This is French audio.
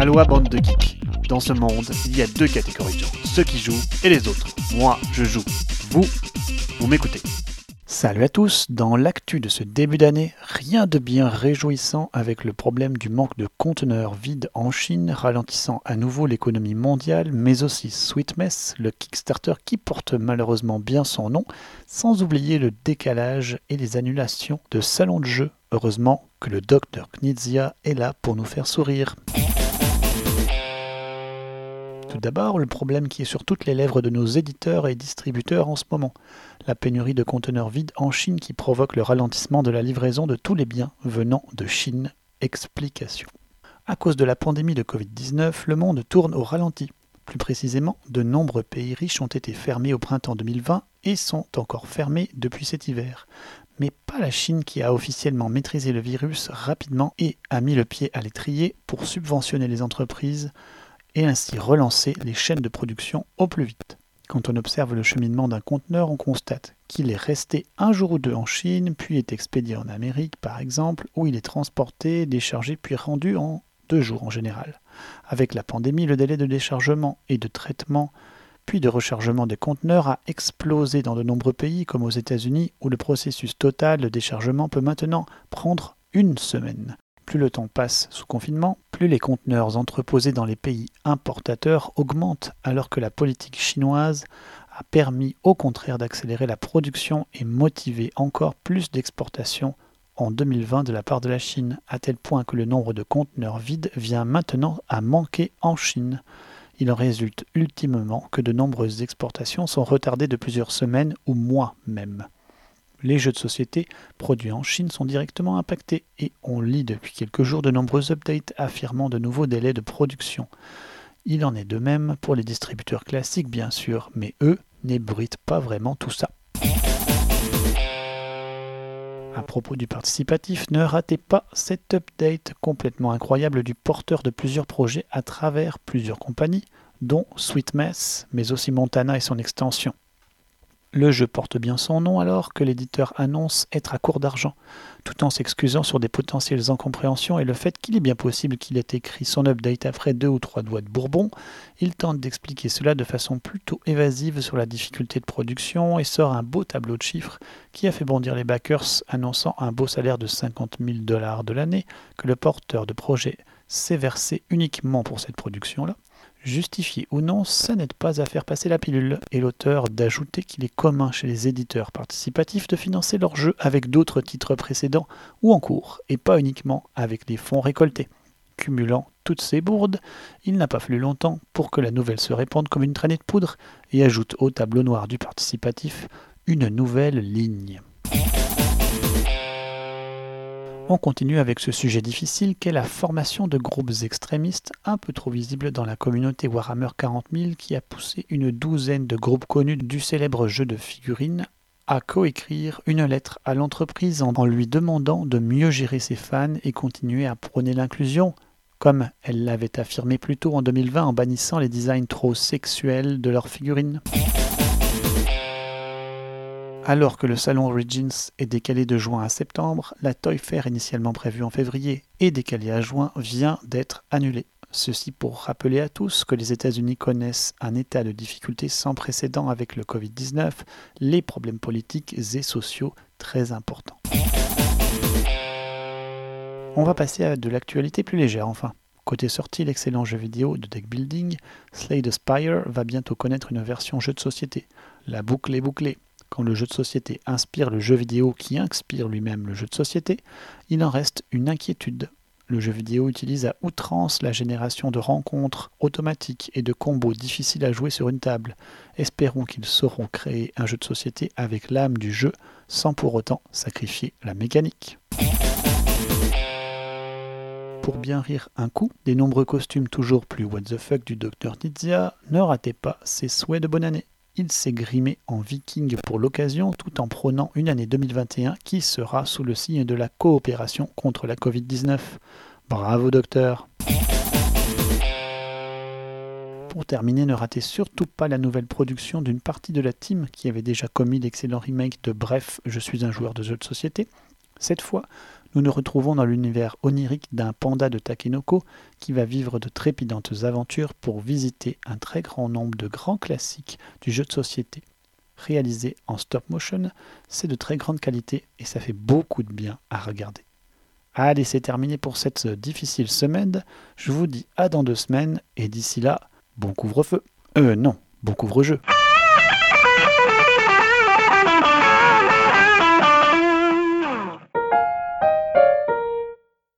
Aloha bande de geeks. Dans ce monde, il y a deux catégories de gens, ceux qui jouent et les autres. Moi, je joue. Vous, vous m'écoutez. Salut à tous, dans l'actu de ce début d'année, rien de bien réjouissant avec le problème du manque de conteneurs vides en Chine, ralentissant à nouveau l'économie mondiale, mais aussi Sweetmess, le Kickstarter qui porte malheureusement bien son nom, sans oublier le décalage et les annulations de salons de jeux. Heureusement que le docteur Knizia est là pour nous faire sourire. Tout d'abord, le problème qui est sur toutes les lèvres de nos éditeurs et distributeurs en ce moment, la pénurie de conteneurs vides en Chine qui provoque le ralentissement de la livraison de tous les biens venant de Chine. Explication. À cause de la pandémie de Covid-19, le monde tourne au ralenti. Plus précisément, de nombreux pays riches ont été fermés au printemps 2020 et sont encore fermés depuis cet hiver. Mais pas la Chine qui a officiellement maîtrisé le virus rapidement et a mis le pied à l'étrier pour subventionner les entreprises et ainsi relancer les chaînes de production au plus vite. Quand on observe le cheminement d'un conteneur, on constate qu'il est resté un jour ou deux en Chine, puis est expédié en Amérique par exemple, où il est transporté, déchargé puis rendu en deux jours en général. Avec la pandémie, le délai de déchargement et de traitement puis de rechargement des conteneurs a explosé dans de nombreux pays comme aux États-Unis où le processus total de déchargement peut maintenant prendre une semaine. Plus le temps passe sous confinement, plus les conteneurs entreposés dans les pays importateurs augmentent, alors que la politique chinoise a permis au contraire d'accélérer la production et motiver encore plus d'exportations en 2020 de la part de la Chine, à tel point que le nombre de conteneurs vides vient maintenant à manquer en Chine. Il en résulte ultimement que de nombreuses exportations sont retardées de plusieurs semaines ou mois même les jeux de société produits en Chine sont directement impactés et on lit depuis quelques jours de nombreux updates affirmant de nouveaux délais de production. Il en est de même pour les distributeurs classiques bien sûr, mais eux n'ébruitent pas vraiment tout ça. À propos du participatif, ne ratez pas cet update complètement incroyable du porteur de plusieurs projets à travers plusieurs compagnies, dont Sweetmess, mais aussi Montana et son extension. Le jeu porte bien son nom alors que l'éditeur annonce être à court d'argent, tout en s'excusant sur des potentielles incompréhensions et le fait qu'il est bien possible qu'il ait écrit son update après deux ou trois doigts de bourbon. Il tente d'expliquer cela de façon plutôt évasive sur la difficulté de production et sort un beau tableau de chiffres qui a fait bondir les backers, annonçant un beau salaire de 50 000 dollars de l'année que le porteur de projet s'est versé uniquement pour cette production-là. Justifié ou non, ça n'aide pas à faire passer la pilule, et l'auteur d'ajouter qu'il est commun chez les éditeurs participatifs de financer leurs jeux avec d'autres titres précédents ou en cours, et pas uniquement avec les fonds récoltés. Cumulant toutes ces bourdes, il n'a pas fallu longtemps pour que la nouvelle se répande comme une traînée de poudre et ajoute au tableau noir du participatif une nouvelle ligne. On continue avec ce sujet difficile qu'est la formation de groupes extrémistes un peu trop visibles dans la communauté Warhammer 40 000 qui a poussé une douzaine de groupes connus du célèbre jeu de figurines à coécrire une lettre à l'entreprise en lui demandant de mieux gérer ses fans et continuer à prôner l'inclusion, comme elle l'avait affirmé plus tôt en 2020 en bannissant les designs trop sexuels de leurs figurines. Alors que le salon Origins est décalé de juin à septembre, la Toy Fair initialement prévue en février et décalée à juin vient d'être annulée. Ceci pour rappeler à tous que les États-Unis connaissent un état de difficulté sans précédent avec le Covid-19, les problèmes politiques et sociaux très importants. On va passer à de l'actualité plus légère enfin. Côté sortie, l'excellent jeu vidéo de deck building, Slay the Spire va bientôt connaître une version jeu de société. La boucle est bouclée. Quand le jeu de société inspire le jeu vidéo qui inspire lui-même le jeu de société, il en reste une inquiétude. Le jeu vidéo utilise à outrance la génération de rencontres automatiques et de combos difficiles à jouer sur une table. Espérons qu'ils sauront créer un jeu de société avec l'âme du jeu sans pour autant sacrifier la mécanique. Pour bien rire un coup, des nombreux costumes toujours plus what the fuck du Dr Nizia, ne ratez pas ses souhaits de bonne année s'est grimé en viking pour l'occasion tout en prônant une année 2021 qui sera sous le signe de la coopération contre la Covid-19. Bravo docteur Pour terminer, ne ratez surtout pas la nouvelle production d'une partie de la team qui avait déjà commis l'excellent remake de Bref, je suis un joueur de jeux de société. Cette fois, Nous nous retrouvons dans l'univers onirique d'un panda de Takenoko qui va vivre de trépidantes aventures pour visiter un très grand nombre de grands classiques du jeu de société. Réalisé en stop motion, c'est de très grande qualité et ça fait beaucoup de bien à regarder. Allez, c'est terminé pour cette difficile semaine. Je vous dis à dans deux semaines et d'ici là, bon couvre-feu. Euh non, bon couvre-jeu.